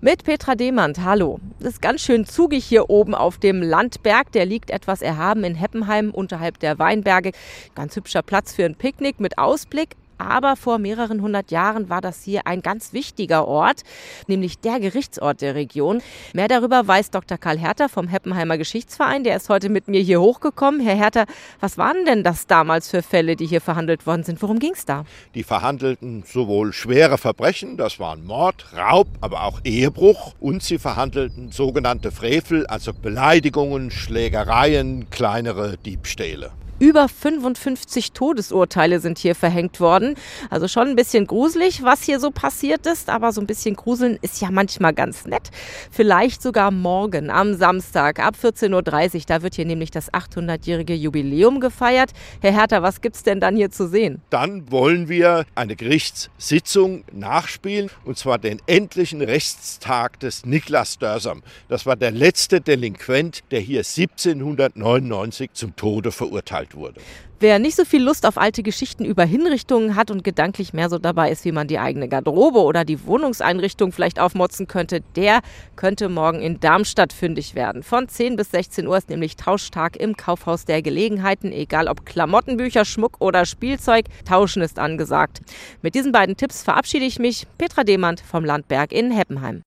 Mit Petra Demand, hallo. Es ist ganz schön zugig hier oben auf dem Landberg. Der liegt etwas erhaben in Heppenheim unterhalb der Weinberge. Ganz hübscher Platz für ein Picknick mit Ausblick. Aber vor mehreren hundert Jahren war das hier ein ganz wichtiger Ort, nämlich der Gerichtsort der Region. Mehr darüber weiß Dr. Karl Herter vom Heppenheimer Geschichtsverein. Der ist heute mit mir hier hochgekommen. Herr Herter, was waren denn das damals für Fälle, die hier verhandelt worden sind? Worum ging es da? Die verhandelten sowohl schwere Verbrechen, das waren Mord, Raub, aber auch Ehebruch. Und sie verhandelten sogenannte Frevel, also Beleidigungen, Schlägereien, kleinere Diebstähle. Über 55 Todesurteile sind hier verhängt worden. Also schon ein bisschen gruselig, was hier so passiert ist. Aber so ein bisschen gruseln ist ja manchmal ganz nett. Vielleicht sogar morgen am Samstag ab 14.30 Uhr. Da wird hier nämlich das 800-jährige Jubiläum gefeiert. Herr Herter, was gibt's denn dann hier zu sehen? Dann wollen wir eine Gerichtssitzung nachspielen. Und zwar den endlichen Rechtstag des Niklas Dörsam. Das war der letzte Delinquent, der hier 1799 zum Tode verurteilt verurteilt wurde. Wer nicht so viel Lust auf alte Geschichten über Hinrichtungen hat und gedanklich mehr so dabei ist, wie man die eigene Garderobe oder die Wohnungseinrichtung vielleicht aufmotzen könnte, der könnte morgen in Darmstadt fündig werden. Von 10 bis 16 Uhr ist nämlich Tauschtag im Kaufhaus der Gelegenheiten. Egal ob Klamottenbücher, Schmuck oder Spielzeug, Tauschen ist angesagt. Mit diesen beiden Tipps verabschiede ich mich. Petra Demand vom Landberg in Heppenheim.